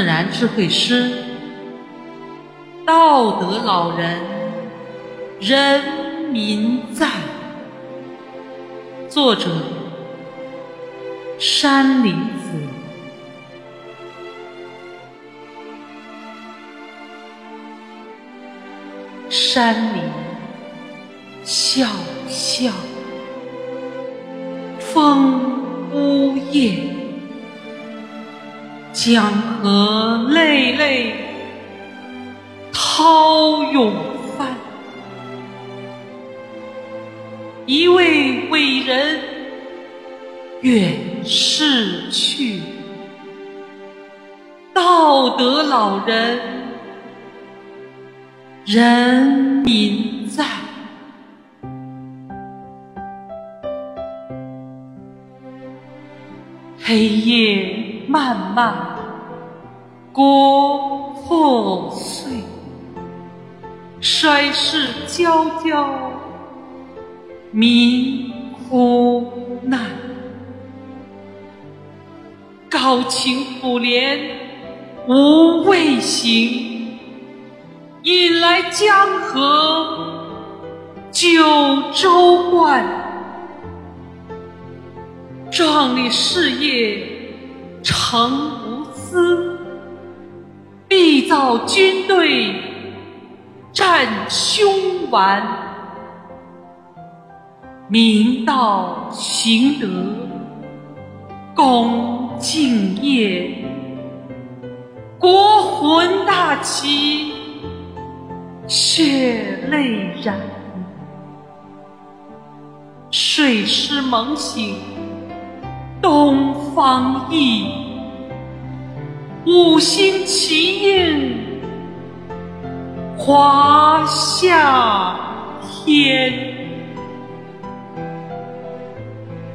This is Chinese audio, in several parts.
自然智慧师，道德老人，人民赞。作者：山林子。山林笑笑，风呜咽。江河泪泪涛涌翻，一位伟人远逝去，道德老人人民在，黑夜。漫漫国破碎，衰世交交，民苦难。高情苦怜无畏行，引来江河九州观。壮丽事业。诚无私，必造军队战凶顽；明道行德恭敬业，国魂大旗血泪染，水师猛醒。东方奕，五星齐映，华夏天。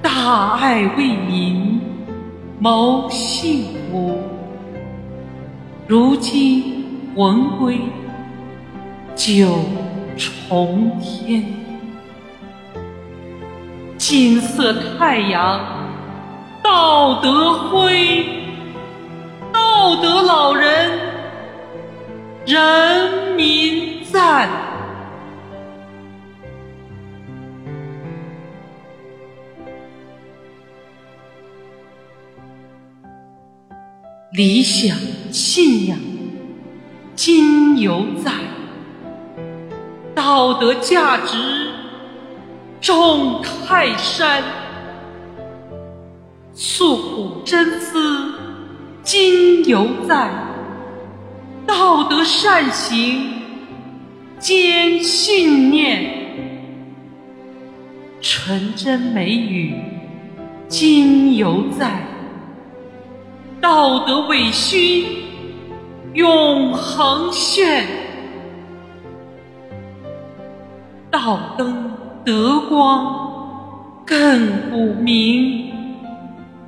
大爱为民，谋幸福。如今魂归九重天，金色太阳。道德辉，道德老人，人民赞。理想信仰今犹在，道德价值重泰山。诉苦真思今犹在，道德善行坚信念，纯真美语今犹在，道德伟勋永恒炫，道灯德光亘古明。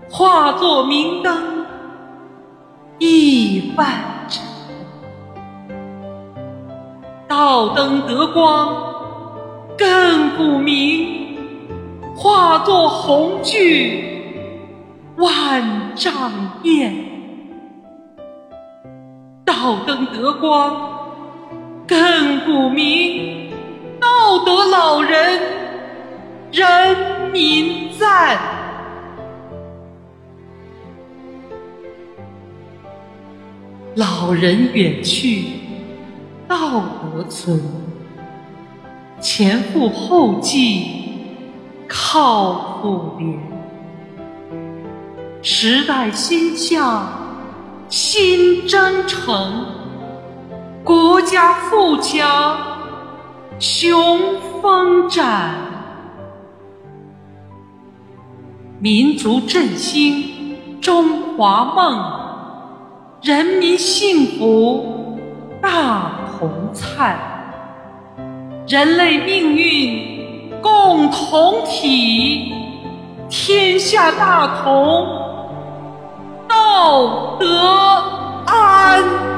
化作明灯亿万盏，道灯得光亘古明，化作红炬万丈焰。道灯得光亘古明，道德老人人民赞。老人远去，道德存；前赴后继，靠妇联。时代新向，新征程；国家富强，雄风展；民族振兴，中华梦。人民幸福大同灿，人类命运共同体，天下大同，道德安。